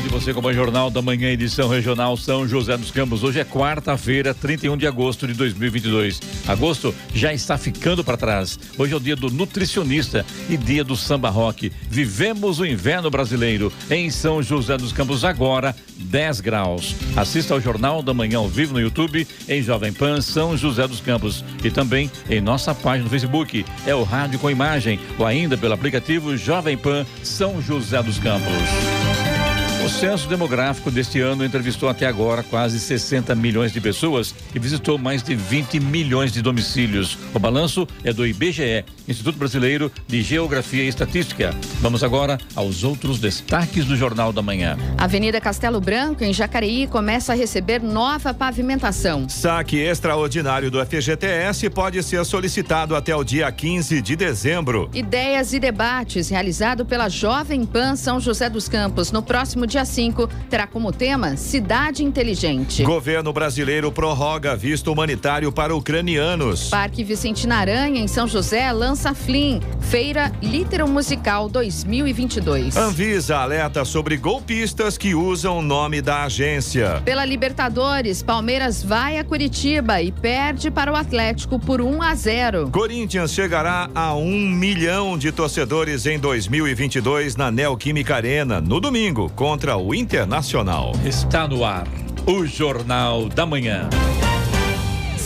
e 27 Olá, bom dia você com o Jornal da Manhã, edição regional São José dos Campos. Hoje é quarta-feira, 31 de agosto de 2022. Agosto já está ficando para trás. Hoje é o dia do nutricionista e dia do samba rock. Vivemos o inverno brasileiro em São José dos Campos agora, 10 graus. Assista ao Jornal da Manhã ao vivo no YouTube em Jovem Pan São José dos Campos e também em nossa página no Facebook. É o rádio com imagem ou ainda pelo aplicativo Jovem Pan São José dos Campos. O censo demográfico deste ano entrevistou até agora quase 60 milhões de pessoas e visitou mais de 20 milhões de domicílios. O balanço é do IBGE, Instituto Brasileiro de Geografia e Estatística. Vamos agora aos outros destaques do Jornal da Manhã. Avenida Castelo Branco, em Jacareí, começa a receber nova pavimentação. Saque extraordinário do FGTS pode ser solicitado até o dia 15 de dezembro. Ideias e debates realizado pela Jovem Pan São José dos Campos no próximo dia 5, terá como tema Cidade Inteligente. Governo brasileiro prorroga visto humanitário para ucranianos. Parque Vicentina Aranha, em São José, lança Flim, Feira Litero Musical 2022. Anvisa alerta sobre golpistas que usam o nome da agência. Pela Libertadores, Palmeiras vai a Curitiba e perde para o Atlético por 1 a 0. Corinthians chegará a um milhão de torcedores em 2022 na Neoquímica Arena, no domingo, contra contra o Internacional. Está no ar o Jornal da Manhã.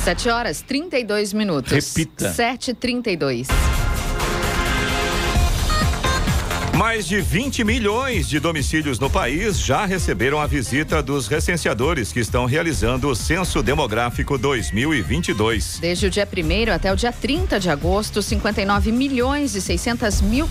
7 horas 32 minutos. Repita. 7h32. Mais de 20 milhões de domicílios no país já receberam a visita dos recenseadores que estão realizando o Censo Demográfico 2022. Desde o dia 1 até o dia 30 de agosto, 59 milhões e 600 mil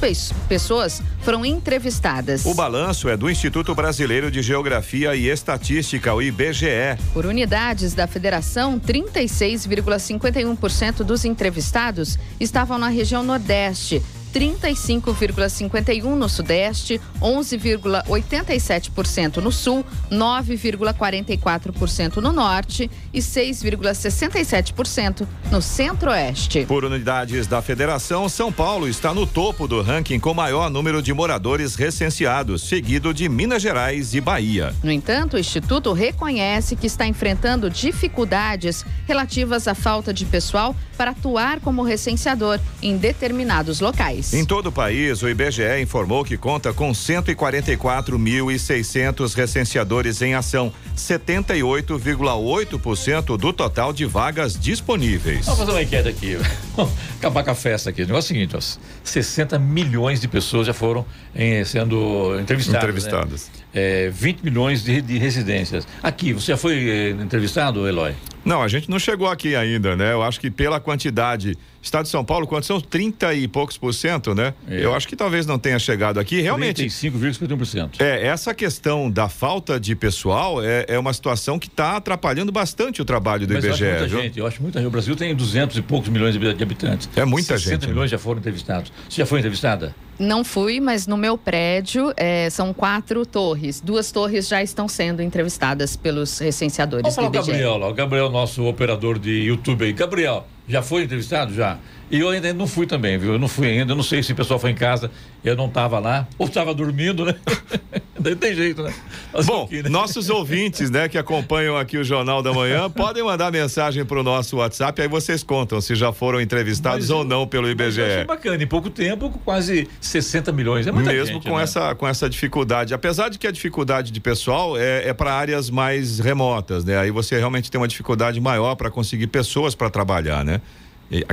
pessoas foram entrevistadas. O balanço é do Instituto Brasileiro de Geografia e Estatística, o IBGE. Por unidades da federação, 36,51% dos entrevistados estavam na região Nordeste. 35,51% no Sudeste, 11,87% no Sul, 9,44% no Norte e 6,67% no Centro-Oeste. Por unidades da federação, São Paulo está no topo do ranking com maior número de moradores recenseados, seguido de Minas Gerais e Bahia. No entanto, o Instituto reconhece que está enfrentando dificuldades relativas à falta de pessoal para atuar como recenseador em determinados locais. Em todo o país, o IBGE informou que conta com 144.600 recenseadores em ação, 78,8% do total de vagas disponíveis. Vamos fazer uma enquete aqui. Acabar com a festa aqui. O negócio é o seguinte: ó, 60 milhões de pessoas já foram eh, sendo entrevistadas. Entrevistadas. Né? É, 20 milhões de, de, residências. Aqui, você já foi eh, entrevistado, Eloy? Não, a gente não chegou aqui ainda, né? Eu acho que pela quantidade. Estado de São Paulo, quantos são? 30 e poucos por cento, né? É. Eu acho que talvez não tenha chegado aqui. Realmente. 35,51%. É, essa questão da falta de pessoal é, é uma situação que está atrapalhando bastante o trabalho do Mas IBGE. Eu acho muita gente, eu acho muita gente. O Brasil tem 200 e poucos milhões de habitantes. É muita 60 gente. 60 milhões né? já foram entrevistados. Você já foi entrevistada? Não fui, mas no meu prédio é, são quatro torres. Duas torres já estão sendo entrevistadas pelos recenseadores Vamos falar do IBGE. Gabriel, o Gabriel, nosso operador de YouTube aí. Gabriel, já foi entrevistado? Já. E eu ainda não fui também, viu? Eu não fui ainda, eu não sei se o pessoal foi em casa, eu não estava lá, ou estava dormindo, né? Daí tem jeito, né? Mas Bom, aqui, né? nossos ouvintes, né, que acompanham aqui o Jornal da Manhã, podem mandar mensagem para o nosso WhatsApp, aí vocês contam se já foram entrevistados mas, ou não pelo IBGE. Mas bacana, em pouco tempo, quase 60 milhões, é muita Mesmo gente, com, né? essa, com essa dificuldade. Apesar de que a dificuldade de pessoal é, é para áreas mais remotas, né? Aí você realmente tem uma dificuldade maior para conseguir pessoas para trabalhar, né?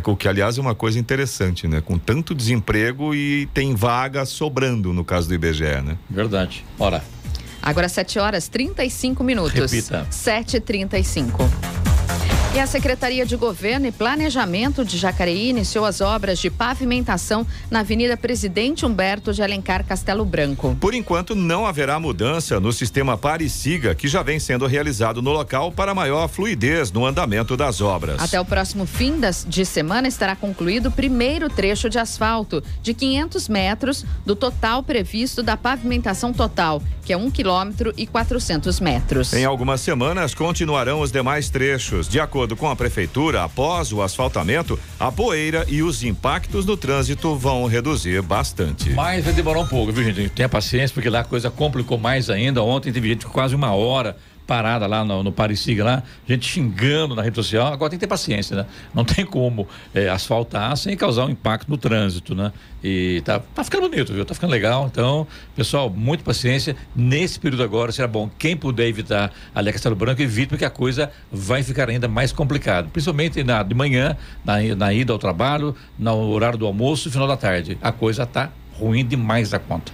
O que, aliás, é uma coisa interessante, né? Com tanto desemprego e tem vaga sobrando no caso do IBGE, né? Verdade. Ora. Agora 7 horas 35 minutos. Repita. 7h35. E a Secretaria de Governo e Planejamento de Jacareí iniciou as obras de pavimentação na Avenida Presidente Humberto de Alencar Castelo Branco. Por enquanto, não haverá mudança no sistema pare-siga que já vem sendo realizado no local para maior fluidez no andamento das obras. Até o próximo fim das, de semana estará concluído o primeiro trecho de asfalto de 500 metros do total previsto da pavimentação total, que é 1 quilômetro e 400 metros. Em algumas semanas continuarão os demais trechos. De acordo com a prefeitura, após o asfaltamento, a poeira e os impactos no trânsito vão reduzir bastante. Mas vai demorar um pouco, viu, gente? Tenha paciência, porque lá a coisa complicou mais ainda. Ontem teve gente quase uma hora parada lá no, no Parisiga lá, gente xingando na rede social. Agora tem que ter paciência, né? Não tem como é, asfaltar sem causar um impacto no trânsito, né? E tá, tá ficando bonito, viu? Tá ficando legal. Então, pessoal, muita paciência. Nesse período agora será bom. Quem puder evitar ali a Castelo Branco, evite, porque a coisa vai ficar ainda mais complicada. Principalmente na, de manhã, na, na ida ao trabalho, no horário do almoço e final da tarde. A coisa tá ruim demais da conta.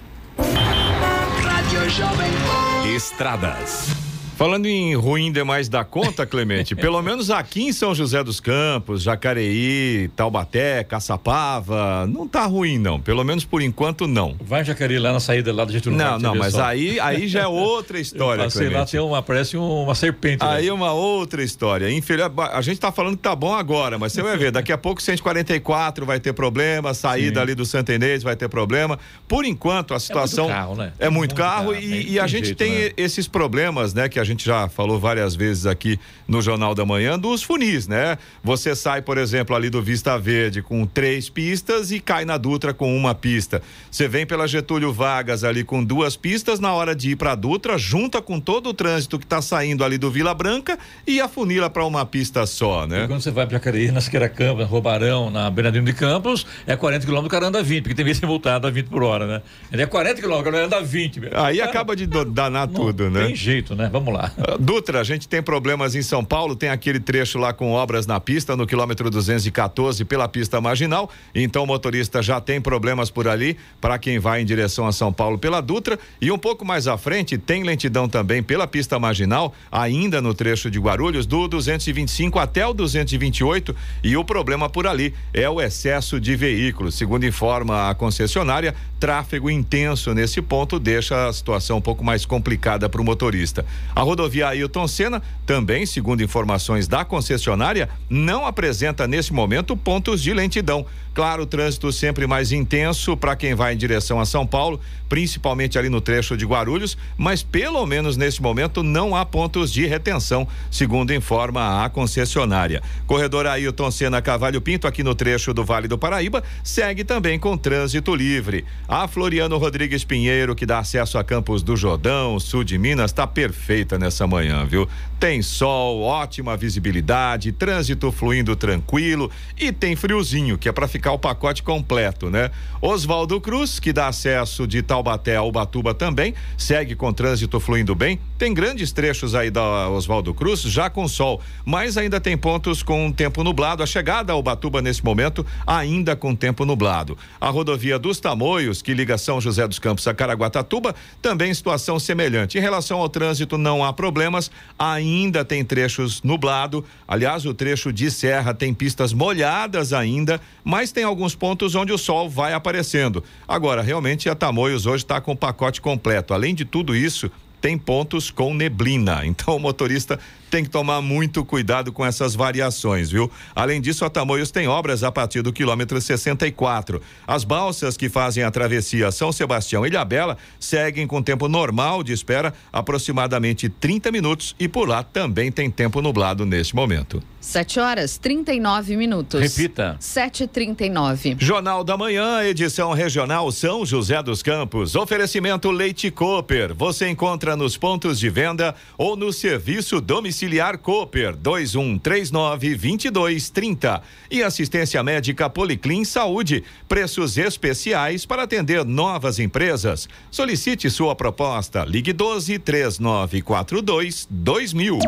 Estradas. Falando em ruim demais da conta, Clemente, pelo menos aqui em São José dos Campos, Jacareí, Taubaté, Caçapava, não tá ruim não, pelo menos por enquanto não. Vai Jacareí lá na saída lá do Getúlio Não, não, mas aí, aí já é outra história, Sei lá, tem uma, parece uma serpente. Aí é uma outra história. Infeliz, a gente tá falando que tá bom agora, mas você vai ver, daqui a pouco 144 vai ter problema, saída Sim. ali do Santa Inês vai ter problema. Por enquanto a situação é muito carro, né? É muito, muito carro, carro, e, e a gente jeito, tem né? esses problemas, né, que a gente já falou várias vezes aqui no Jornal da Manhã, dos funis, né? Você sai, por exemplo, ali do Vista Verde com três pistas e cai na Dutra com uma pista. Você vem pela Getúlio Vargas ali com duas pistas, na hora de ir para a Dutra, junta com todo o trânsito que está saindo ali do Vila Branca e afunila para uma pista só, né? E quando você vai para Jacareí, na Siqueira Robarão, na Bernardino de Campos, é 40 km, o cara anda 20, porque tem vez que multado a 20 por hora, né? Ele é 40 km, o cara anda 20. Meu. Aí cara, acaba de danar não, tudo, né? Tem jeito, né? Vamos lá. Uh, Dutra, a gente tem problemas em São Paulo, tem aquele trecho lá com obras na pista, no quilômetro 214, pela pista marginal. Então o motorista já tem problemas por ali, para quem vai em direção a São Paulo pela Dutra. E um pouco mais à frente, tem lentidão também pela pista marginal, ainda no trecho de Guarulhos, do 225 até o 228. E o problema por ali é o excesso de veículos. Segundo informa a concessionária, tráfego intenso nesse ponto deixa a situação um pouco mais complicada para o motorista. A rodovia Ailton Senna, também, segundo informações da concessionária, não apresenta nesse momento pontos de lentidão. Claro, o trânsito sempre mais intenso para quem vai em direção a São Paulo, principalmente ali no trecho de Guarulhos, mas pelo menos nesse momento não há pontos de retenção, segundo informa a concessionária. Corredor Ailton Senna Cavalho Pinto, aqui no trecho do Vale do Paraíba, segue também com trânsito livre. A Floriano Rodrigues Pinheiro, que dá acesso a Campos do Jordão, sul de Minas, está perfeita nessa manhã, viu? Tem sol, ótima visibilidade, trânsito fluindo tranquilo e tem friozinho, que é para ficar o pacote completo, né? Oswaldo Cruz, que dá acesso de Taubaté a Ubatuba também, segue com trânsito fluindo bem. Tem grandes trechos aí da Oswaldo Cruz, já com sol, mas ainda tem pontos com tempo nublado. A chegada a Ubatuba nesse momento, ainda com tempo nublado. A rodovia dos Tamoios, que liga São José dos Campos a Caraguatatuba, também situação semelhante. Em relação ao trânsito, não há problemas, ainda tem trechos nublado. Aliás, o trecho de serra tem pistas molhadas ainda, mas tem alguns pontos onde o sol vai aparecendo. Agora, realmente, a Tamoios hoje está com o pacote completo. Além de tudo isso, tem pontos com neblina. Então o motorista tem que tomar muito cuidado com essas variações, viu? Além disso, a Tamoios tem obras a partir do quilômetro 64. As balsas que fazem a travessia São Sebastião e Ilhabela seguem com tempo normal de espera, aproximadamente 30 minutos, e por lá também tem tempo nublado neste momento. 7 horas 39 minutos. Repita. 7h39. Jornal da Manhã, edição regional São José dos Campos. Oferecimento Leite Cooper. Você encontra nos pontos de venda ou no serviço domiciliar Cooper 2139 2230. E assistência médica Policlin Saúde. Preços especiais para atender novas empresas. Solicite sua proposta. Ligue 12 3942 2000.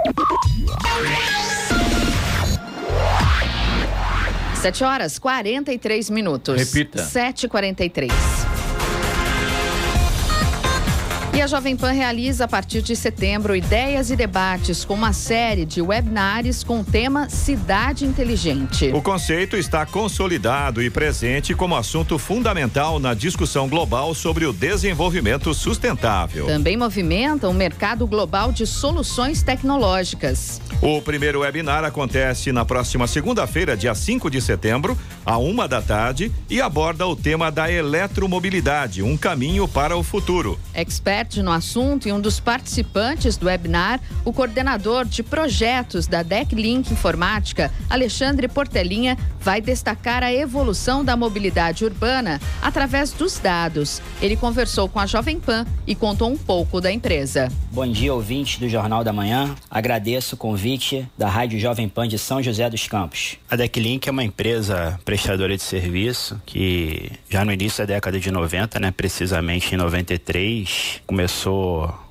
7 horas 43 minutos. Repita. 7h43. A Jovem Pan realiza a partir de setembro ideias e debates com uma série de webinars com o tema Cidade Inteligente. O conceito está consolidado e presente como assunto fundamental na discussão global sobre o desenvolvimento sustentável. Também movimenta o um mercado global de soluções tecnológicas. O primeiro webinar acontece na próxima segunda-feira, dia 5 de setembro, à uma da tarde, e aborda o tema da eletromobilidade, um caminho para o futuro. Expert no assunto e um dos participantes do webinar, o coordenador de projetos da DECLink Informática, Alexandre Portelinha, vai destacar a evolução da mobilidade urbana através dos dados. Ele conversou com a Jovem Pan e contou um pouco da empresa. Bom dia, ouvintes do Jornal da Manhã. Agradeço o convite da Rádio Jovem Pan de São José dos Campos. A DECLink é uma empresa prestadora de serviço que já no início da década de 90, né, precisamente em 93, começou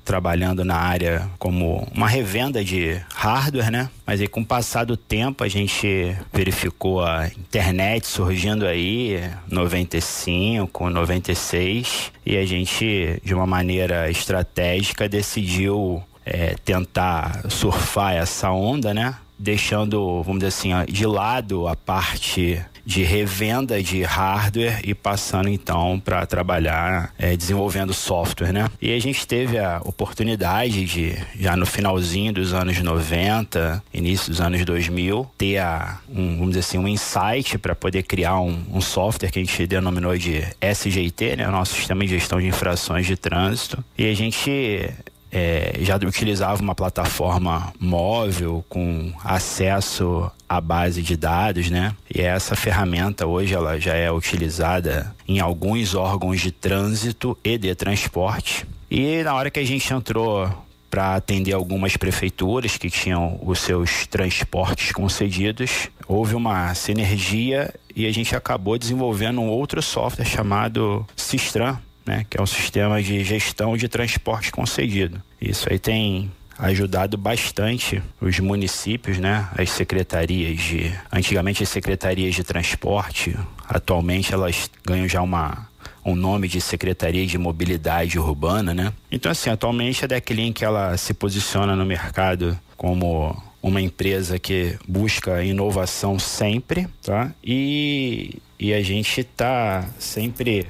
trabalhando na área como uma revenda de hardware, né? Mas aí com o passar do tempo a gente verificou a internet surgindo aí 95, 96 e a gente de uma maneira estratégica decidiu é, tentar surfar essa onda, né? Deixando, vamos dizer assim, de lado a parte de revenda de hardware e passando então para trabalhar é, desenvolvendo software, né? E a gente teve a oportunidade de, já no finalzinho dos anos 90, início dos anos 2000, ter a, um, vamos dizer assim, um insight para poder criar um, um, software que a gente denominou de SGT, né? Nosso sistema de gestão de infrações de trânsito. E a gente é, já utilizava uma plataforma móvel com acesso à base de dados, né? E essa ferramenta hoje ela já é utilizada em alguns órgãos de trânsito e de transporte. E na hora que a gente entrou para atender algumas prefeituras que tinham os seus transportes concedidos, houve uma sinergia e a gente acabou desenvolvendo um outro software chamado Sistran, né, que é um sistema de gestão de transporte concedido. Isso aí tem ajudado bastante os municípios, né, as secretarias de, antigamente as secretarias de transporte, atualmente elas ganham já uma um nome de Secretaria de Mobilidade Urbana, né? Então assim, atualmente a Declink ela se posiciona no mercado como uma empresa que busca inovação sempre, tá? E, e a gente está sempre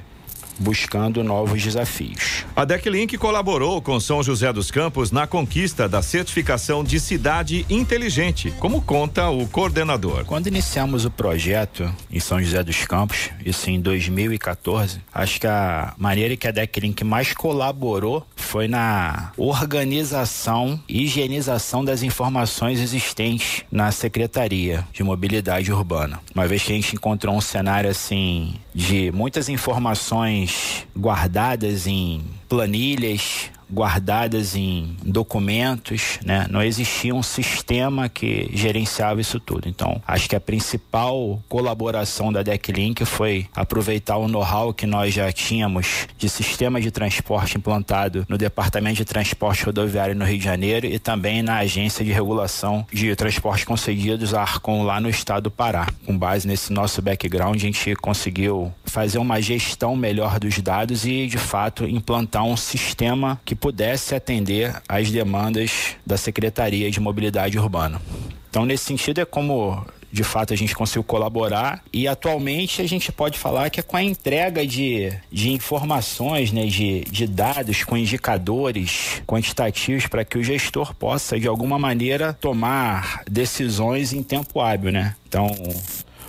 buscando novos desafios. A Declink colaborou com São José dos Campos na conquista da certificação de cidade inteligente, como conta o coordenador. Quando iniciamos o projeto em São José dos Campos, isso em 2014, acho que a maneira que a Declink mais colaborou foi na organização e higienização das informações existentes na Secretaria de Mobilidade Urbana. Uma vez que a gente encontrou um cenário assim de muitas informações guardadas em planilhas, guardadas em documentos, né? Não existia um sistema que gerenciava isso tudo. Então, acho que a principal colaboração da Decklink foi aproveitar o know-how que nós já tínhamos de sistema de transporte implantado no Departamento de Transporte Rodoviário no Rio de Janeiro e também na Agência de Regulação de Transporte Concedidos, a Arcon, lá no estado do Pará. Com base nesse nosso background, a gente conseguiu fazer uma gestão melhor dos dados e, de fato, implantar um sistema que pudesse atender às demandas da Secretaria de Mobilidade Urbana. Então, nesse sentido, é como de fato a gente conseguiu colaborar e atualmente a gente pode falar que é com a entrega de, de informações, né, de, de dados com indicadores quantitativos para que o gestor possa de alguma maneira tomar decisões em tempo hábil, né? Então,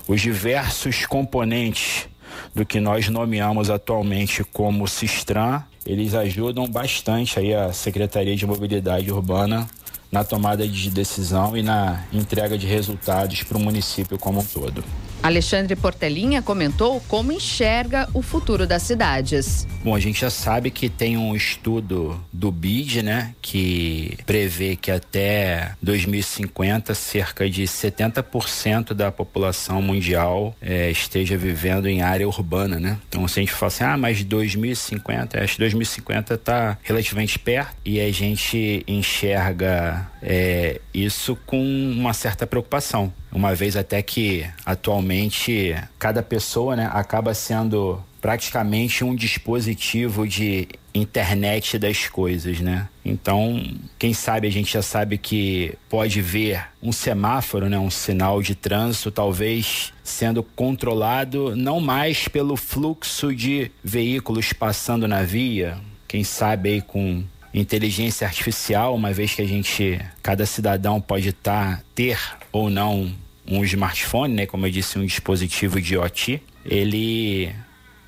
os diversos componentes do que nós nomeamos atualmente como Sistran, eles ajudam bastante aí a Secretaria de Mobilidade Urbana na tomada de decisão e na entrega de resultados para o município como um todo. Alexandre Portelinha comentou como enxerga o futuro das cidades. Bom, a gente já sabe que tem um estudo do BID, né, que prevê que até 2050 cerca de 70% da população mundial é, esteja vivendo em área urbana, né? Então, se a gente fala assim, ah, mas 2050, acho que 2050 está relativamente perto e a gente enxerga é, isso com uma certa preocupação uma vez até que atualmente cada pessoa né, acaba sendo praticamente um dispositivo de internet das coisas, né? Então, quem sabe a gente já sabe que pode ver um semáforo, né, um sinal de trânsito, talvez sendo controlado não mais pelo fluxo de veículos passando na via, quem sabe aí com inteligência artificial, uma vez que a gente, cada cidadão pode estar, tá, ter ou não um smartphone, né, como eu disse, um dispositivo de IoT, ele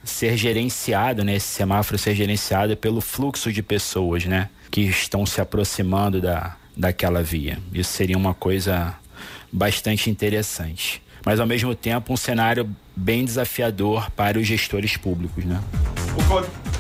ser gerenciado, né, esse semáforo ser gerenciado pelo fluxo de pessoas, né, que estão se aproximando da, daquela via. Isso seria uma coisa bastante interessante. Mas ao mesmo tempo um cenário bem desafiador para os gestores públicos, né?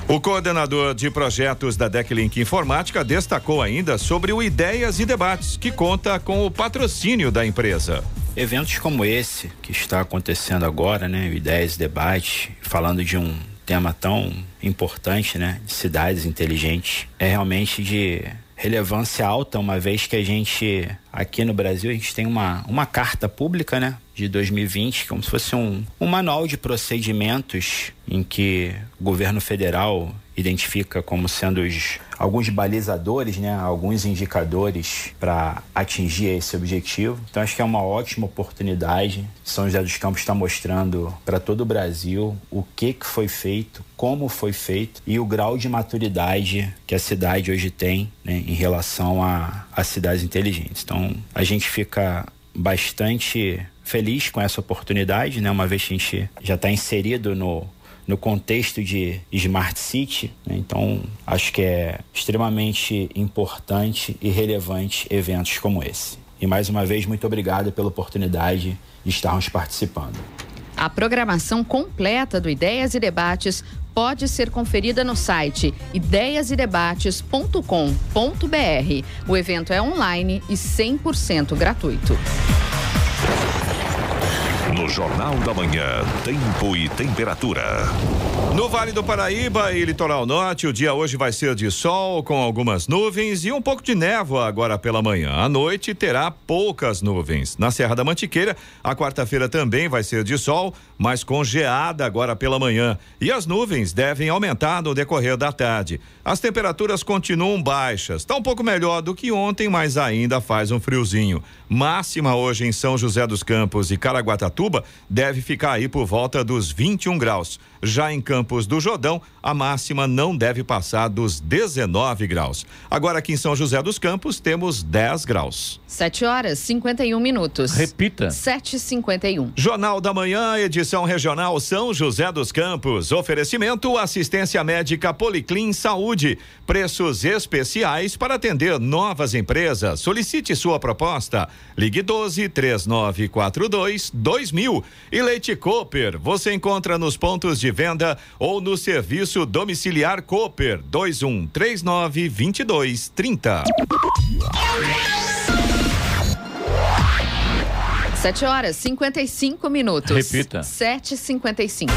O coordenador de projetos da Declink Informática destacou ainda sobre o Ideias e Debates, que conta com o patrocínio da empresa. Eventos como esse que está acontecendo agora, né, Ideias e Debates, falando de um tema tão importante, né, de cidades inteligentes, é realmente de relevância alta, uma vez que a gente, aqui no Brasil, a gente tem uma, uma carta pública, né? De 2020, como se fosse um, um manual de procedimentos em que o governo federal identifica como sendo os, alguns balizadores, né, alguns indicadores para atingir esse objetivo. Então acho que é uma ótima oportunidade. São José dos Campos está mostrando para todo o Brasil o que, que foi feito, como foi feito e o grau de maturidade que a cidade hoje tem né, em relação a, cidades inteligentes. Então a gente fica bastante feliz com essa oportunidade, né? Uma vez que a gente já está inserido no, no contexto de Smart City. Né? Então, acho que é extremamente importante e relevante eventos como esse. E mais uma vez, muito obrigado pela oportunidade de estarmos participando. A programação completa do Ideias e Debates pode ser conferida no site ideiasedebates.com.br. O evento é online e 100% gratuito. No Jornal da Manhã, tempo e temperatura. No Vale do Paraíba e Litoral Norte, o dia hoje vai ser de sol, com algumas nuvens e um pouco de névoa agora pela manhã. À noite terá poucas nuvens. Na Serra da Mantiqueira, a quarta-feira também vai ser de sol, mas com geada agora pela manhã. E as nuvens devem aumentar no decorrer da tarde. As temperaturas continuam baixas. Está um pouco melhor do que ontem, mas ainda faz um friozinho. Máxima hoje em São José dos Campos e Caraguatatuba deve ficar aí por volta dos 21 graus. Já em Campos do Jordão, a máxima não deve passar dos 19 graus. Agora aqui em São José dos Campos temos 10 graus. 7 horas 51 minutos. Repita. 7h51. Jornal da Manhã, edição regional São José dos Campos. Oferecimento assistência médica Policlin Saúde. Preços especiais para atender novas empresas. Solicite sua proposta. Ligue 12 3942 2000. E Leite Cooper, você encontra nos pontos de venda ou no serviço domiciliar Cooper 2139 2230. 7 horas 55 minutos. Repita. 7h55.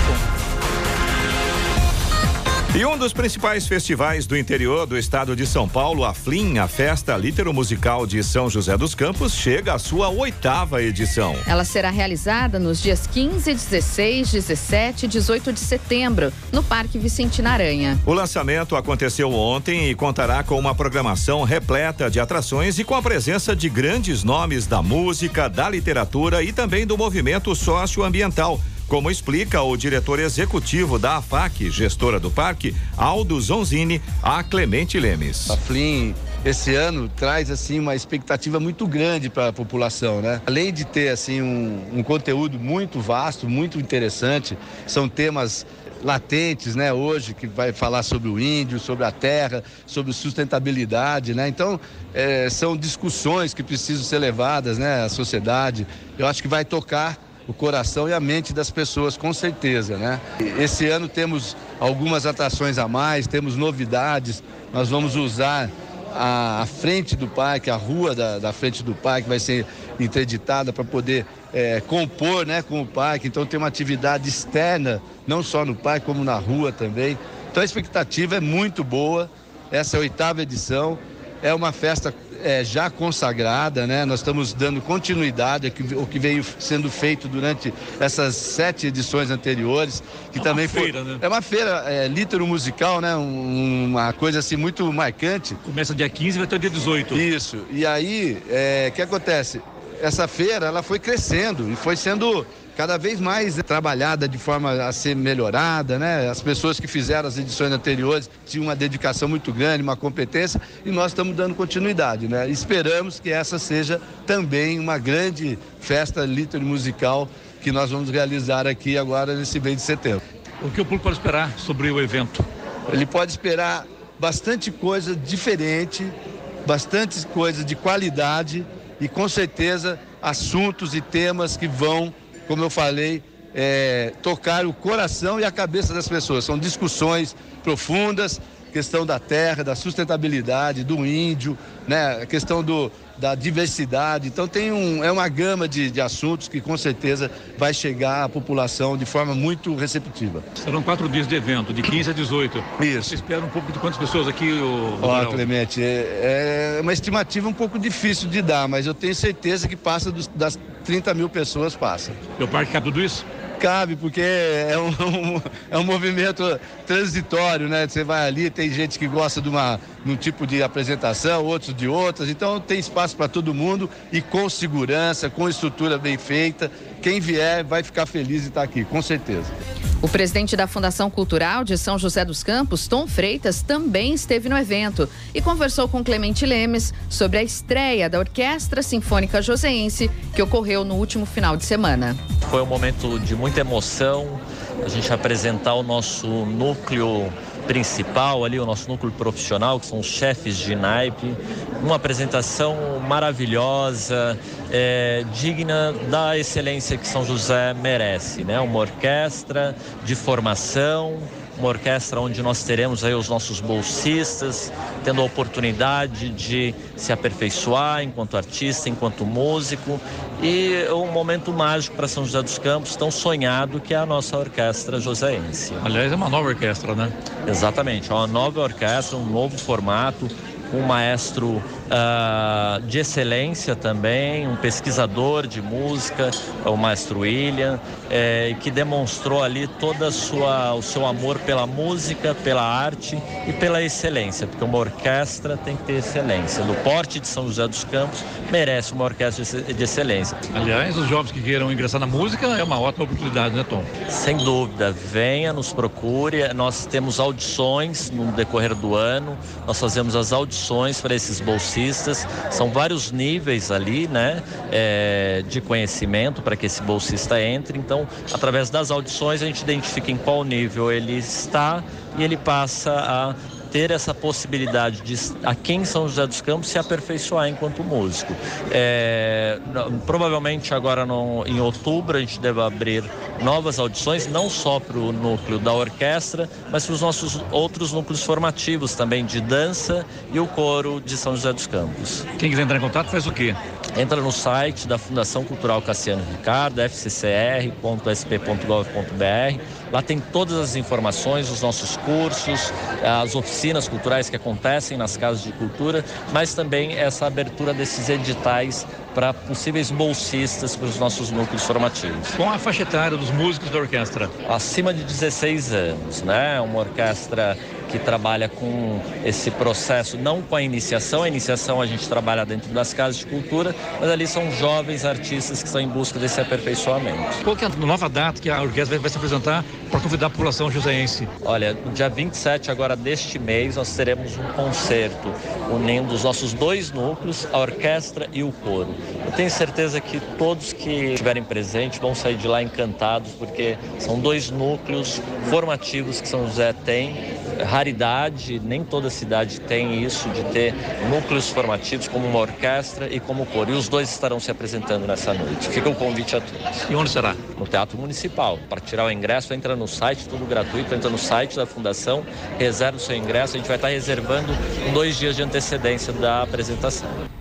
E um dos principais festivais do interior do estado de São Paulo, a FLIM, a Festa Litero-Musical de São José dos Campos, chega à sua oitava edição. Ela será realizada nos dias 15, 16, 17 e 18 de setembro, no Parque Vicentina Aranha. O lançamento aconteceu ontem e contará com uma programação repleta de atrações e com a presença de grandes nomes da música, da literatura e também do movimento socioambiental como explica o diretor executivo da AFAC, gestora do parque, Aldo Zonzini, a Clemente Lemes. A Flim esse ano traz assim uma expectativa muito grande para a população, né? Além de ter assim um, um conteúdo muito vasto, muito interessante, são temas latentes, né, hoje, que vai falar sobre o índio, sobre a terra, sobre sustentabilidade, né? Então, é, são discussões que precisam ser levadas, né, à sociedade. Eu acho que vai tocar o coração e a mente das pessoas, com certeza, né? Esse ano temos algumas atrações a mais, temos novidades, nós vamos usar a, a frente do parque, a rua da, da, frente do parque vai ser interditada para poder é, compor né, com o parque, então tem uma atividade externa, não só no parque, como na rua também. Então a expectativa é muito boa, essa é a oitava edição, é uma festa é, já consagrada, né? Nós estamos dando continuidade ao que veio sendo feito durante essas sete edições anteriores, que é também foi feira, né? é uma feira é, lítero musical, né? Um, uma coisa assim muito marcante. Começa dia 15 e vai até dia 18. Isso. E aí, o é, que acontece? Essa feira ela foi crescendo e foi sendo cada vez mais trabalhada de forma a ser melhorada, né? As pessoas que fizeram as edições anteriores tinham uma dedicação muito grande, uma competência e nós estamos dando continuidade, né? Esperamos que essa seja também uma grande festa literária musical que nós vamos realizar aqui agora nesse mês de setembro. O que o público pode esperar sobre o evento? Ele pode esperar bastante coisa diferente, bastante coisa de qualidade e com certeza assuntos e temas que vão como eu falei, é, tocar o coração e a cabeça das pessoas. São discussões profundas, questão da terra, da sustentabilidade, do índio, né? a questão do, da diversidade. Então tem um, é uma gama de, de assuntos que com certeza vai chegar à população de forma muito receptiva. Serão quatro dias de evento, de 15 a 18. Isso. Você espera um pouco de quantas pessoas aqui? Ó, oh, Clemente, é, é, uma estimativa um pouco difícil de dar, mas eu tenho certeza que passa dos, das 30 mil pessoas passa. O parque cabe tudo isso? Cabe, porque é um, um, é um movimento transitório, né? Você vai ali, tem gente que gosta de, uma, de um tipo de apresentação, outros de outras, então tem espaço para todo mundo e com segurança, com estrutura bem feita. Quem vier vai ficar feliz de estar aqui, com certeza. O presidente da Fundação Cultural de São José dos Campos, Tom Freitas, também esteve no evento e conversou com Clemente Lemes sobre a estreia da Orquestra Sinfônica Joseense, que ocorreu no último final de semana. Foi um momento de muita emoção, a gente apresentar o nosso núcleo principal ali, o nosso núcleo profissional, que são os chefes de naipe. Uma apresentação maravilhosa, é, digna da excelência que São José merece, né? Uma orquestra de formação, uma orquestra onde nós teremos aí os nossos bolsistas tendo a oportunidade de se aperfeiçoar enquanto artista, enquanto músico e um momento mágico para São José dos Campos, tão sonhado que é a nossa orquestra joseense. Aliás, é uma nova orquestra, né? Exatamente, é uma nova orquestra, um novo formato, um maestro uh, de excelência também, um pesquisador de música, o maestro William, é, que demonstrou ali toda sua, o seu amor pela música, pela arte e pela excelência, porque uma orquestra tem que ter excelência. No porte de São José dos Campos merece uma orquestra de excelência. Aliás, os jovens que queiram ingressar na música é uma ótima oportunidade, né, Tom? Sem dúvida, venha, nos procure. Nós temos audições no decorrer do ano, nós fazemos as audições para esses bolsistas. São vários níveis ali, né, é, de conhecimento para que esse bolsista entre. Então, através das audições, a gente identifica em qual nível ele está e ele passa a ter essa possibilidade de aqui em São José dos Campos se aperfeiçoar enquanto músico. É, provavelmente agora no, em outubro a gente deve abrir novas audições, não só para o núcleo da orquestra, mas para os nossos outros núcleos formativos também de dança e o coro de São José dos Campos. Quem quiser entrar em contato faz o quê? Entra no site da Fundação Cultural Cassiano Ricardo, fccr.sp.gov.br. Lá tem todas as informações, os nossos cursos, as oficinas culturais que acontecem nas casas de cultura, mas também essa abertura desses editais para possíveis bolsistas para os nossos núcleos formativos. Com a faixa etária dos músicos da orquestra? Acima de 16 anos, né? Uma orquestra que trabalha com esse processo, não com a iniciação, a iniciação a gente trabalha dentro das casas de cultura, mas ali são jovens artistas que estão em busca desse aperfeiçoamento. Qual que é a nova data que a orquestra vai se apresentar para convidar a população joseense? Olha, no dia 27 agora deste mês nós teremos um concerto unindo os nossos dois núcleos, a orquestra e o coro. Eu tenho certeza que todos que estiverem presentes vão sair de lá encantados, porque são dois núcleos formativos que São José tem raridade, nem toda cidade tem isso, de ter núcleos formativos como uma orquestra e como coro. E os dois estarão se apresentando nessa noite. Fica o convite a todos. E onde será? No Teatro Municipal. Para tirar o ingresso, entra no site, tudo gratuito, entra no site da Fundação, reserva o seu ingresso. A gente vai estar reservando dois dias de antecedência da apresentação.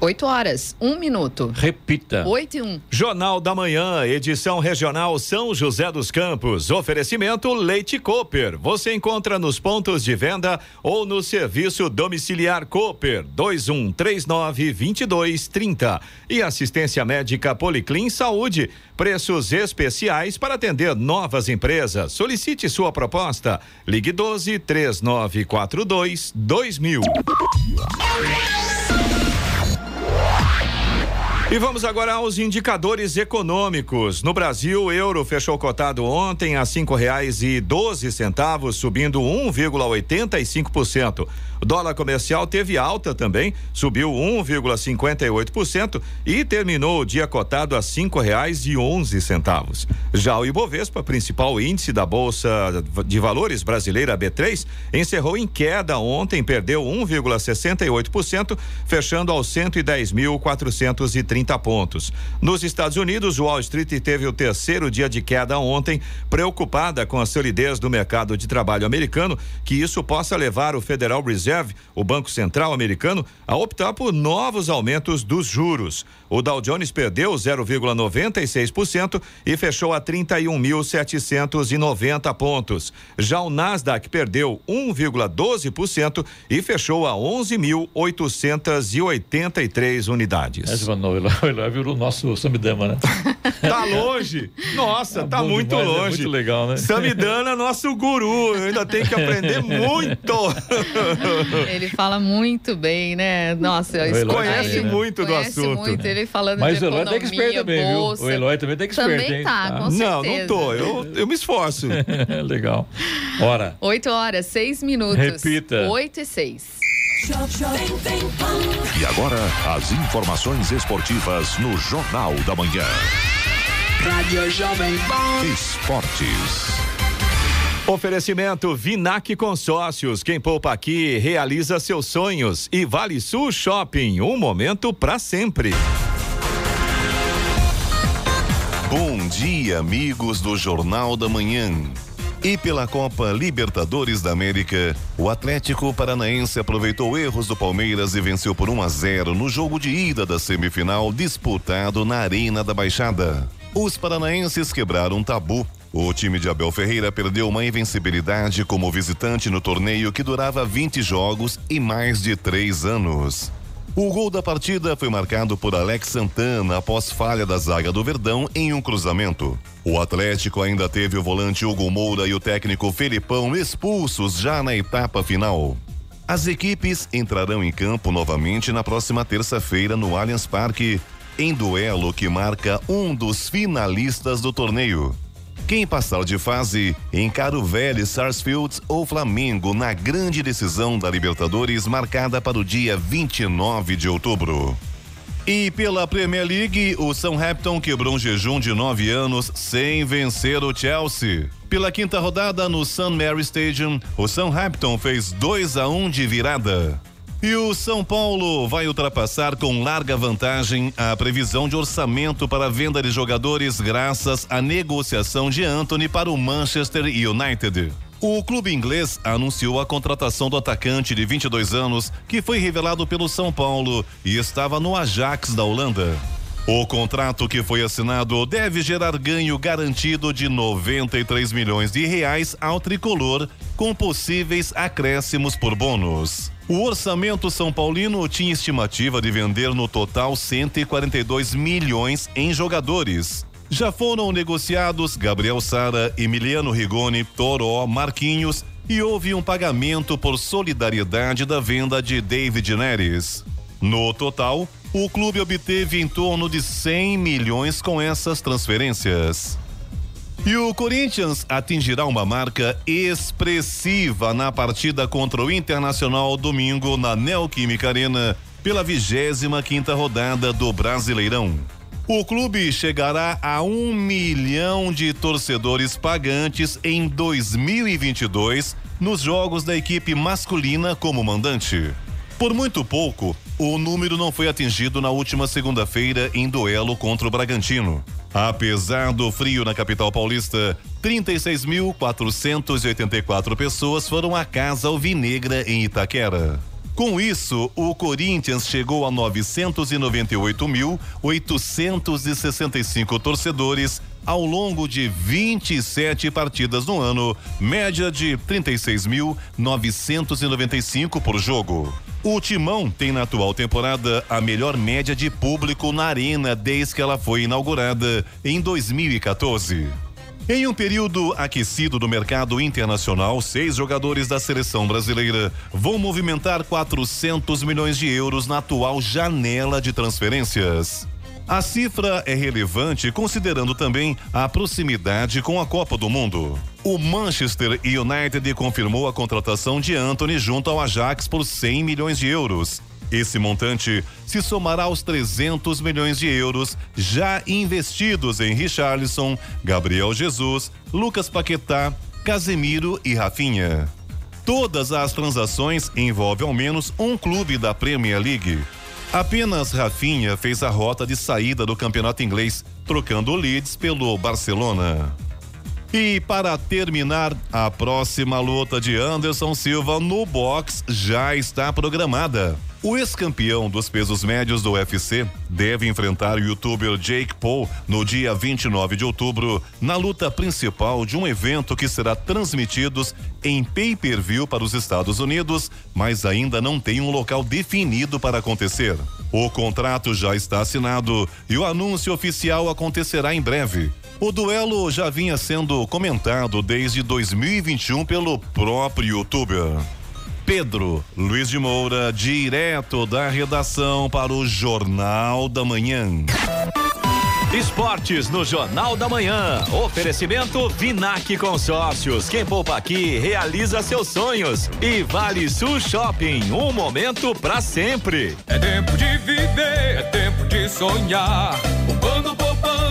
8 horas, 1 um minuto. Repita. 8 e 1. Um. Jornal da Manhã, edição regional São José dos Campos. Oferecimento Leite Cooper. Você encontra nos pontos de venda ou no serviço domiciliar Cooper 2139 2230. E assistência médica Policlin Saúde. Preços especiais para atender novas empresas. Solicite sua proposta. Ligue 12 3942 2000. E vamos agora aos indicadores econômicos. No Brasil, o euro fechou cotado ontem a cinco reais e doze centavos, subindo 1,85%. O dólar comercial teve alta também, subiu 1,58% e terminou o dia cotado a cinco reais e onze centavos. Já o Ibovespa, principal índice da Bolsa de Valores brasileira B3, encerrou em queda ontem, perdeu 1,68%, fechando aos 110.430 pontos. Nos Estados Unidos, Wall Street teve o terceiro dia de queda ontem, preocupada com a solidez do mercado de trabalho americano, que isso possa levar o Federal Reserve, o Banco Central americano, a optar por novos aumentos dos juros. O Dow Jones perdeu 0,96% e fechou a 31.790 pontos. Já o Nasdaq perdeu 1,12% e fechou a 11.883 unidades. É, o Eloy virou o nosso Samidama, né? tá longe. Nossa, tá, tá muito demais, longe. É muito legal, né? Samidana, nosso guru. Eu ainda tenho que aprender muito. Ele fala muito bem, né? Nossa, conhece muito do conhece assunto. Muito, ele falando Mas de o Eloy tem que expert também, bolsa. viu? O Eloy também tem que expert, Também tá, hein? com certeza. Não, não tô. Eu, eu me esforço. Legal. Hora. 8 horas, 6 minutos. Repita. 8 e 6. E agora, as informações esportivas no Jornal da Manhã. Rádio Jovem Pan. Esportes. Oferecimento Vinac Consórcios. Quem poupa aqui realiza seus sonhos. E Vale Sul Shopping. Um momento para sempre. Bom dia, amigos do Jornal da Manhã. E pela Copa Libertadores da América, o Atlético Paranaense aproveitou erros do Palmeiras e venceu por 1 a 0 no jogo de ida da semifinal disputado na Arena da Baixada. Os paranaenses quebraram um tabu o time de Abel Ferreira perdeu uma invencibilidade como visitante no torneio que durava 20 jogos e mais de três anos. O gol da partida foi marcado por Alex Santana após falha da zaga do Verdão em um cruzamento. O Atlético ainda teve o volante Hugo Moura e o técnico Felipão expulsos já na etapa final. As equipes entrarão em campo novamente na próxima terça-feira no Allianz Parque, em duelo que marca um dos finalistas do torneio. Quem passar de fase encara o velho Sarsfield ou Flamengo na grande decisão da Libertadores marcada para o dia 29 de outubro. E pela Premier League, o Southampton quebrou um jejum de nove anos sem vencer o Chelsea. Pela quinta rodada no St. Mary Stadium, o Southampton fez 2 a 1 um de virada. E o São Paulo vai ultrapassar com larga vantagem a previsão de orçamento para venda de jogadores graças à negociação de Anthony para o Manchester United. O clube inglês anunciou a contratação do atacante de 22 anos, que foi revelado pelo São Paulo e estava no Ajax da Holanda. O contrato que foi assinado deve gerar ganho garantido de 93 milhões de reais ao tricolor, com possíveis acréscimos por bônus. O orçamento São Paulino tinha estimativa de vender no total 142 milhões em jogadores. Já foram negociados Gabriel Sara, Emiliano Rigoni, Toró, Marquinhos e houve um pagamento por solidariedade da venda de David Neres. No total, o clube obteve em torno de 100 milhões com essas transferências. E o Corinthians atingirá uma marca expressiva na partida contra o Internacional domingo na Neoquímica Arena pela 25 quinta rodada do Brasileirão. O clube chegará a um milhão de torcedores pagantes em 2022 nos jogos da equipe masculina como mandante. Por muito pouco, o número não foi atingido na última segunda-feira em duelo contra o Bragantino. Apesar do frio na capital paulista, 36.484 pessoas foram à Casa Alvinegra em Itaquera. Com isso, o Corinthians chegou a 998.865 torcedores ao longo de 27 partidas no ano, média de 36.995 por jogo. O Timão tem na atual temporada a melhor média de público na arena desde que ela foi inaugurada em 2014. Em um período aquecido do mercado internacional, seis jogadores da seleção brasileira vão movimentar 400 milhões de euros na atual janela de transferências. A cifra é relevante considerando também a proximidade com a Copa do Mundo. O Manchester United confirmou a contratação de Anthony junto ao Ajax por 100 milhões de euros. Esse montante se somará aos 300 milhões de euros já investidos em Richarlison, Gabriel Jesus, Lucas Paquetá, Casemiro e Rafinha. Todas as transações envolvem ao menos um clube da Premier League. Apenas Rafinha fez a rota de saída do campeonato inglês, trocando o Leeds pelo Barcelona. E para terminar, a próxima luta de Anderson Silva no box já está programada. O ex-campeão dos pesos médios do UFC deve enfrentar o youtuber Jake Paul no dia 29 de outubro, na luta principal de um evento que será transmitido em pay-per-view para os Estados Unidos, mas ainda não tem um local definido para acontecer. O contrato já está assinado e o anúncio oficial acontecerá em breve. O duelo já vinha sendo comentado desde 2021 pelo próprio youtuber. Pedro Luiz de Moura, direto da redação para o Jornal da Manhã. Esportes no Jornal da Manhã. Oferecimento Vinac Consórcios. Quem poupa aqui realiza seus sonhos. E Vale Sul Shopping. Um momento para sempre. É tempo de viver, é tempo de sonhar. Poupando, poupando,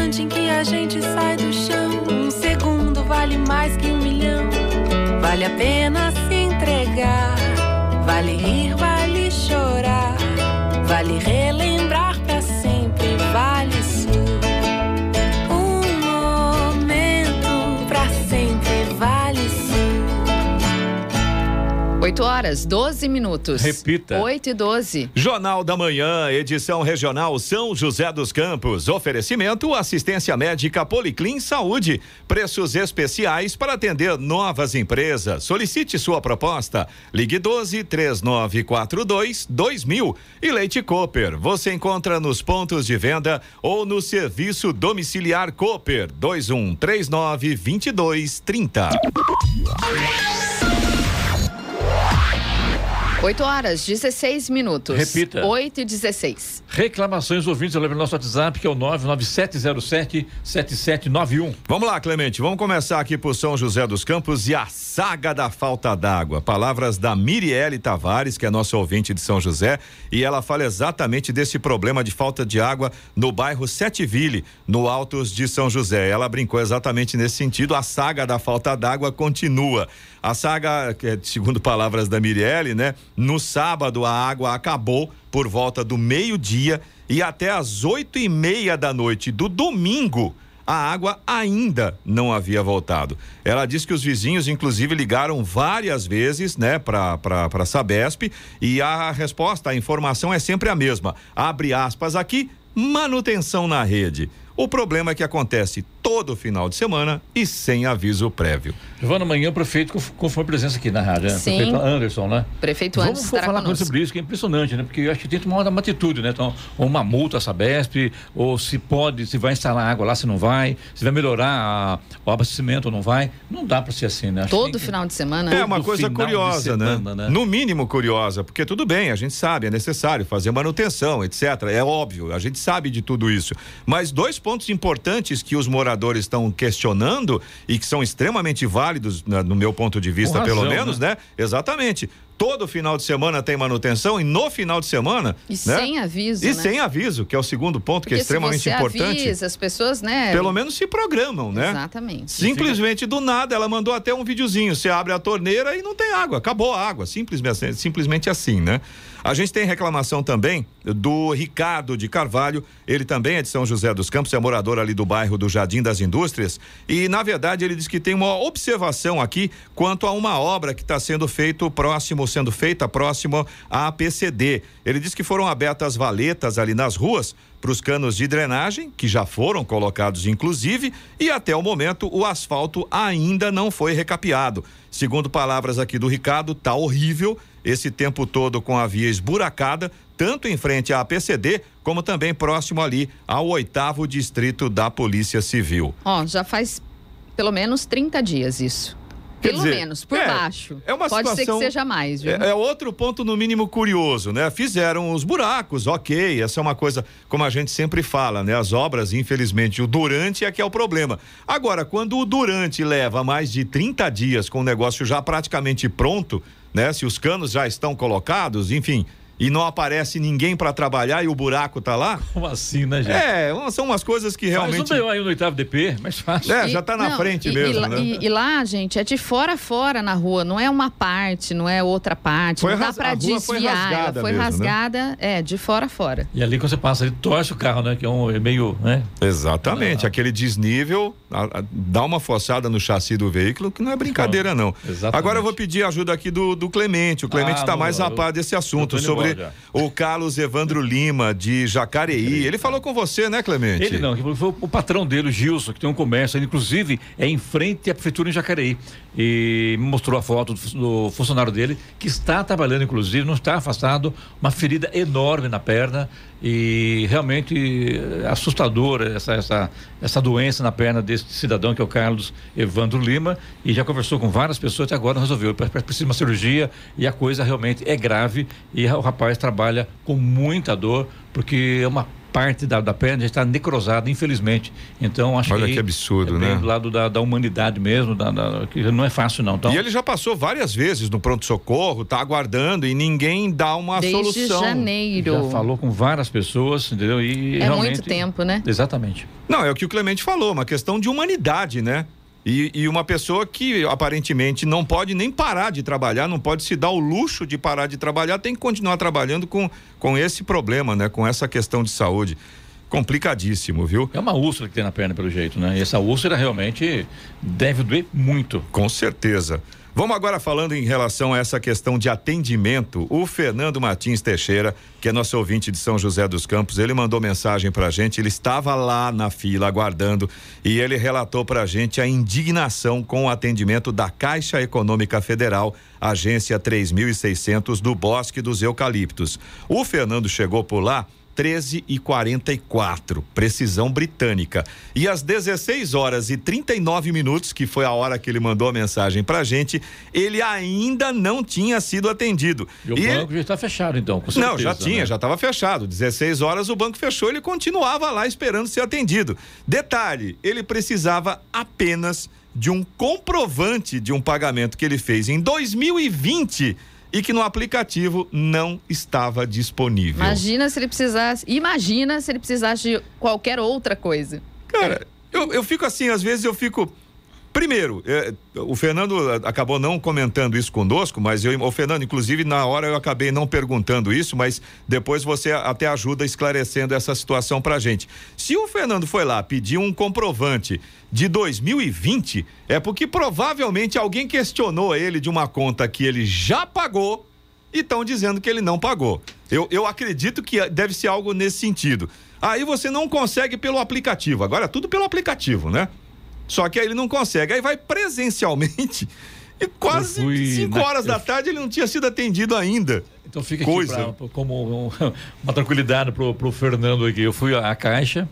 Instante em que a gente sai do chão, um segundo vale mais que um milhão. Vale a pena se entregar. Vale rir, vale chorar. Vale relembrar 8 horas, 12 minutos. Repita. 8 e 12. Jornal da Manhã, edição regional São José dos Campos. Oferecimento assistência médica Policlin Saúde. Preços especiais para atender novas empresas. Solicite sua proposta. Ligue 12 3942 2000. E Leite Cooper. Você encontra nos pontos de venda ou no serviço domiciliar Cooper 2139 2230. 8 horas, 16 minutos. Repita. 8 e 16. Reclamações ouvintes, eu lembro nosso WhatsApp, que é o 99707-7791. Vamos lá, Clemente, vamos começar aqui por São José dos Campos e a saga da falta d'água. Palavras da Mirielle Tavares, que é nossa ouvinte de São José, e ela fala exatamente desse problema de falta de água no bairro Setiville, no Altos de São José. Ela brincou exatamente nesse sentido, a saga da falta d'água continua. A saga, é, segundo palavras da Mirielle, né? No sábado a água acabou por volta do meio-dia e até às oito e meia da noite do domingo a água ainda não havia voltado. Ela disse que os vizinhos, inclusive, ligaram várias vezes, né, para para Sabesp e a resposta, a informação é sempre a mesma. Abre aspas aqui, manutenção na rede. O problema é que acontece todo final de semana e sem aviso prévio. Giovana, amanhã o prefeito conf- confirmou presença aqui na rádio, né? Sim. Prefeito Anderson, né? Prefeito Vamos Anderson estará falar conosco. sobre isso, que é impressionante, né? Porque eu acho que tem que tomar uma atitude, né? Então, ou uma multa a Sabesp, ou se pode, se vai instalar água lá, se não vai, se vai melhorar a- o abastecimento ou não vai. Não dá para ser assim, né? Acho Todo que- final de semana. É uma coisa curiosa, semana, né? né? No mínimo curiosa, porque tudo bem, a gente sabe, é necessário fazer manutenção, etc. É óbvio, a gente sabe de tudo isso. Mas dois pontos importantes que os moradores estão questionando e que são extremamente válidos, na- no meu ponto de vista, Com pelo razão, menos, né? né? Exatamente. todo final de semana tem manutenção e no final de semana. E né? sem aviso. E né? sem aviso, que é o segundo ponto que é Porque extremamente se você importante. Avisa, as pessoas, né? Pelo menos se programam, né? Exatamente. Simplesmente do nada, ela mandou até um videozinho. Você abre a torneira e não tem água, acabou a água. Simplesmente, simplesmente assim, né? A gente tem reclamação também do Ricardo de Carvalho. Ele também é de São José dos Campos, é morador ali do bairro do Jardim das Indústrias. E, na verdade, ele diz que tem uma observação aqui quanto a uma obra que está sendo feito próximo, sendo feita próximo à PCD. Ele diz que foram abertas valetas ali nas ruas para os canos de drenagem, que já foram colocados inclusive, e até o momento o asfalto ainda não foi recapeado. Segundo palavras aqui do Ricardo, tá horrível esse tempo todo com a via esburacada, tanto em frente à PCD, como também próximo ali ao oitavo distrito da Polícia Civil. Ó, já faz pelo menos 30 dias isso. Quer Pelo dizer, menos, por é, baixo. É uma Pode situação, ser que seja mais, viu? É, é outro ponto, no mínimo, curioso, né? Fizeram os buracos, ok. Essa é uma coisa, como a gente sempre fala, né? As obras, infelizmente, o durante é que é o problema. Agora, quando o durante leva mais de 30 dias com o negócio já praticamente pronto, né? Se os canos já estão colocados, enfim. E não aparece ninguém para trabalhar e o buraco tá lá. Como assim, né, gente? É, são umas coisas que realmente. Faz um aí no oitavo DP, mais fácil. É, já tá na Não, frente e, mesmo, e, lá- né? e- e lá, gente, é de fora a fora na rua, não é uma parte, não é outra parte, Foi não dá pra a rua foi desviar. rasgada ela foi mesmo, né? rasgada, é, de fora a fora. E ali quando você passa, ele torce o carro, né? Que é um é meio, né? Exatamente, aquele desnível a- a- dá uma forçada no chassi do veículo que não é brincadeira não. Exatamente. Agora eu vou pedir ajuda aqui do, do Clemente. O Clemente Ah, está não, mais a par desse assunto eu embora o Carlos Evandro Lima de Jacareí. Ele falou com você, né, Clemente? Ele não, foi o patrão dele, o Gilson, que tem um comércio, ele, inclusive é em frente à prefeitura em Jacareí. E me mostrou a foto do funcionário dele, que está trabalhando, inclusive, não está afastado, uma ferida enorme na perna e realmente eh, assustadora essa, essa, essa doença na perna desse cidadão, que é o Carlos Evandro Lima, e já conversou com várias pessoas até agora não resolveu. Pre- pre- Precisa de uma cirurgia e a coisa realmente é grave e o rapaz trabalha com muita dor, porque é uma parte da, da perna já está necrosada, infelizmente. Então, acho Olha que. que absurdo, é né? Do lado da, da humanidade mesmo, da, da- que não é fácil, não. Então, E ele já passou várias vezes no pronto-socorro, tá aguardando e ninguém dá uma Desde solução. janeiro. já falou com várias pessoas, entendeu? E É realmente- muito tempo, né? Exatamente. Não, é o que o Clemente falou, uma questão de humanidade, né? E, e uma pessoa que aparentemente não pode nem parar de trabalhar, não pode se dar o luxo de parar de trabalhar, tem que continuar trabalhando com, com esse problema, né? Com essa questão de saúde. Complicadíssimo, viu? É uma úlcera que tem na perna, pelo jeito, né? E essa úlcera realmente deve doer muito. Com certeza. Vamos agora falando em relação a essa questão de atendimento. O Fernando Martins Teixeira, que é nosso ouvinte de São José dos Campos, ele mandou mensagem pra gente. Ele estava lá na fila aguardando e ele relatou pra gente a indignação com o atendimento da Caixa Econômica Federal, agência 3600 do Bosque dos Eucaliptos. O Fernando chegou por lá 13 e 44, precisão britânica. E às 16 horas e 39 minutos, que foi a hora que ele mandou a mensagem pra gente, ele ainda não tinha sido atendido. E o E- banco já está fechado, então. Com não, certeza, já tinha, né? já estava fechado. 16 horas o banco fechou, ele continuava lá esperando ser atendido. Detalhe, ele precisava apenas de um comprovante de um pagamento que ele fez em 2020 e que no aplicativo não estava disponível. Imagina se ele precisasse. Imagina se ele precisasse de qualquer outra coisa. Cara, eu, eu fico assim, às vezes eu fico. Primeiro, é, o Fernando acabou não comentando isso conosco, mas eu, o Fernando, inclusive, na hora eu acabei não perguntando isso, mas depois você até ajuda esclarecendo essa situação pra gente. Se o Fernando foi lá pedir um comprovante de 2020, é porque provavelmente alguém questionou ele de uma conta que ele já pagou e estão dizendo que ele não pagou. Eu, eu acredito que deve ser algo nesse sentido. Aí você não consegue pelo aplicativo. Agora, tudo pelo aplicativo, né? Só que aí ele não consegue. Aí vai presencialmente e quase Eu fui 5 na- horas da eu- tarde ele não tinha sido atendido ainda. Então fica Coisa. aqui pra, como um- uma tranquilidade pro, pro Fernando aqui. Eu fui à Caixa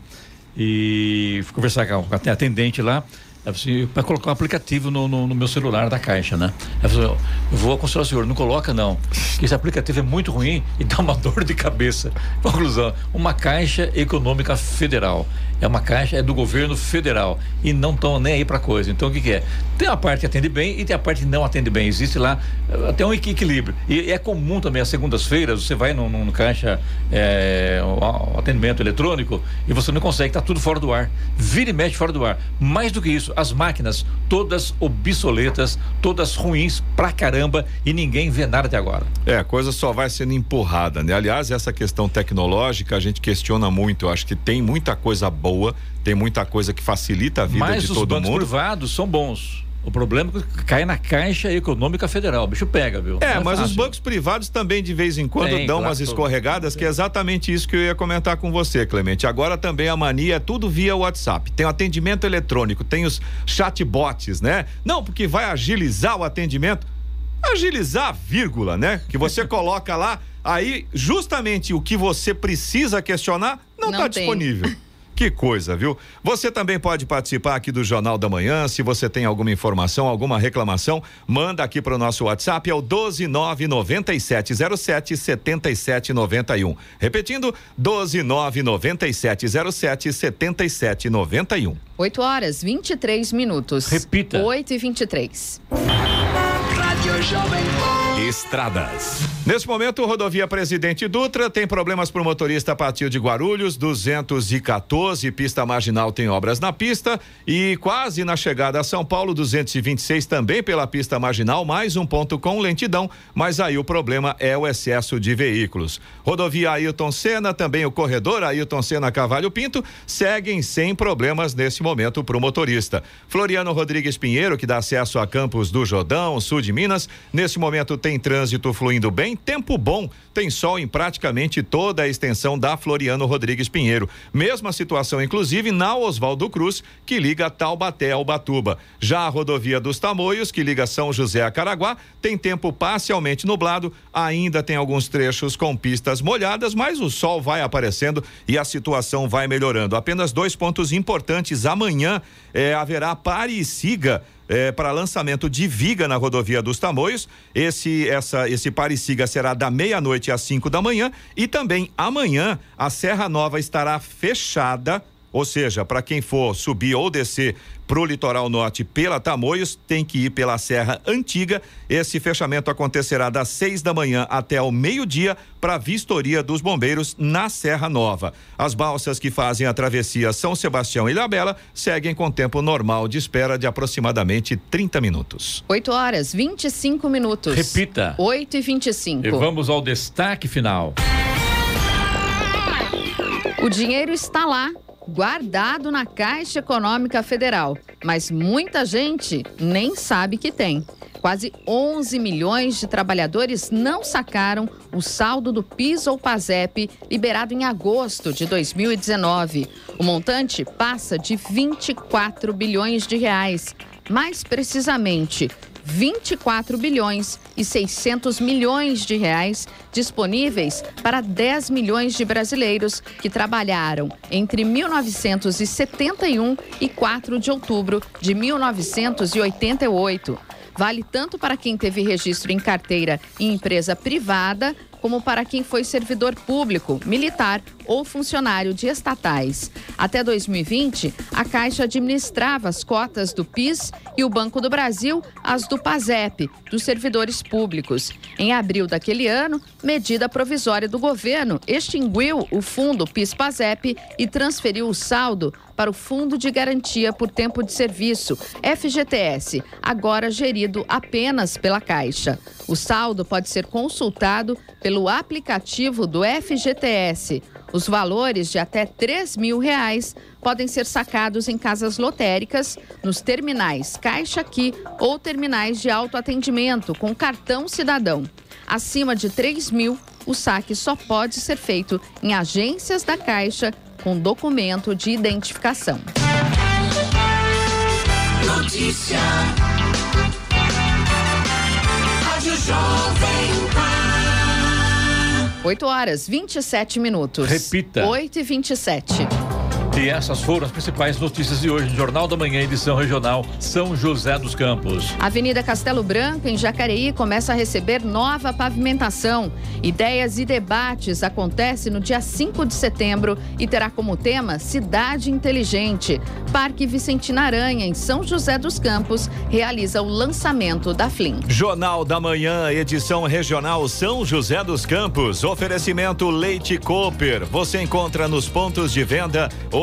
e fui conversar com a atendente lá. Assim, para colocar um aplicativo no, no, no, meu celular da caixa, né? Ela falou, eu vou aconselhar o senhor, não coloca não, que esse aplicativo é muito ruim e dá uma dor de cabeça. Conclusão, uma caixa econômica federal. É uma caixa, é do governo federal e não estão nem aí para coisa. Então o que, que, é? Tem a parte que atende bem e tem a parte que não atende bem. Existe lá eh, até um equilíbrio. E é comum também às segundas-feiras você vai no, no caixa é, o, atendimento eletrônico e você não consegue, tá tudo fora do ar. Vira e mexe fora do ar. Mais do que isso, as máquinas todas obsoletas, todas ruins pra caramba e ninguém vê nada até agora. É, a coisa só vai sendo empurrada, né? Aliás, essa questão tecnológica a gente questiona muito. Eu acho que tem muita coisa boa tem muita coisa que facilita a vida Mas de todo mundo. Mas os bancos privados são bons. O problema é que cai na Caixa Econômica Federal. O bicho pega, viu? É, é mas fácil. os bancos privados também de vez em quando Tem, dão claro, umas escorregadas, que é exatamente isso que eu ia comentar com você, Clemente. Agora também a mania é tudo via WhatsApp. Tem o atendimento eletrônico, tem os chatbots, né? Não, porque vai agilizar o atendimento. Agilizar, vírgula, né? Que você coloca lá, aí justamente o que você precisa questionar não está disponível. Que coisa, viu? Você também pode participar aqui do Jornal da Manhã. Se você tem alguma informação, alguma reclamação, manda aqui para o nosso WhatsApp, é o 1299707 7791. Repetindo, 1299707 7791. 8 horas 23 minutos. Repita. 8 e 23. Estradas. Nesse momento, rodovia Presidente Dutra tem problemas para o motorista a partir de Guarulhos, 214, pista marginal tem obras na pista e quase na chegada a São Paulo, 226 também pela pista marginal, mais um ponto com lentidão, mas aí o problema é o excesso de veículos. Rodovia Ailton Senna, também o corredor Ailton Senna Cavalho Pinto, seguem sem problemas nesse momento para o motorista. Floriano Rodrigues Pinheiro, que dá acesso a Campos do Jordão, sul de Minas, nesse momento tem trânsito fluindo bem, tempo bom, tem sol em praticamente toda a extensão da Floriano Rodrigues Pinheiro. Mesma situação, inclusive, na Oswaldo Cruz, que liga Taubaté ao Batuba. Já a rodovia dos Tamoios, que liga São José a Caraguá, tem tempo parcialmente nublado, ainda tem alguns trechos com pistas molhadas, mas o sol vai aparecendo e a situação vai melhorando. Apenas dois pontos importantes. Amanhã eh, haverá pare e siga é, para lançamento de viga na rodovia dos Tamoios. Esse essa esse Parisiga será da meia-noite às 5 da manhã e também amanhã a Serra Nova estará fechada ou seja, para quem for subir ou descer para o litoral norte pela Tamoios, tem que ir pela Serra Antiga. Esse fechamento acontecerá das seis da manhã até ao meio-dia para a vistoria dos bombeiros na Serra Nova. As balsas que fazem a travessia São Sebastião e Ilhabela seguem com tempo normal de espera de aproximadamente 30 minutos. 8 horas 25 minutos. Repita. 8 e 25. E vamos ao destaque final. O dinheiro está lá guardado na Caixa Econômica Federal, mas muita gente nem sabe que tem. Quase 11 milhões de trabalhadores não sacaram o saldo do PIS ou PASEP liberado em agosto de 2019. O montante passa de 24 bilhões de reais. Mais precisamente, 24 bilhões e 600 milhões de reais disponíveis para 10 milhões de brasileiros que trabalharam entre 1971 e 4 de outubro de 1988. Vale tanto para quem teve registro em carteira em empresa privada como para quem foi servidor público, militar ou funcionário de estatais. Até 2020, a Caixa administrava as cotas do PIS e o Banco do Brasil as do PASEP, dos servidores públicos. Em abril daquele ano, medida provisória do governo extinguiu o fundo PIS-PASEP e transferiu o saldo para o Fundo de Garantia por Tempo de Serviço, FGTS, agora gerido apenas pela Caixa. O saldo pode ser consultado pelo aplicativo do FGTS. Os valores de até 3 mil reais podem ser sacados em casas lotéricas, nos terminais Caixa Aqui ou terminais de autoatendimento com cartão cidadão. Acima de 3 mil, o saque só pode ser feito em agências da Caixa com documento de identificação. Notícia. Rádio Jovem Pan. 8 horas 27 minutos. Repita. 8 e 27. E essas foram as principais notícias de hoje no Jornal da Manhã, edição regional São José dos Campos. Avenida Castelo Branco, em Jacareí, começa a receber nova pavimentação. Ideias e debates acontece no dia 5 de setembro e terá como tema Cidade Inteligente. Parque Vicentina Aranha, em São José dos Campos, realiza o lançamento da FLIM. Jornal da Manhã, edição regional São José dos Campos. Oferecimento Leite Cooper. Você encontra nos pontos de venda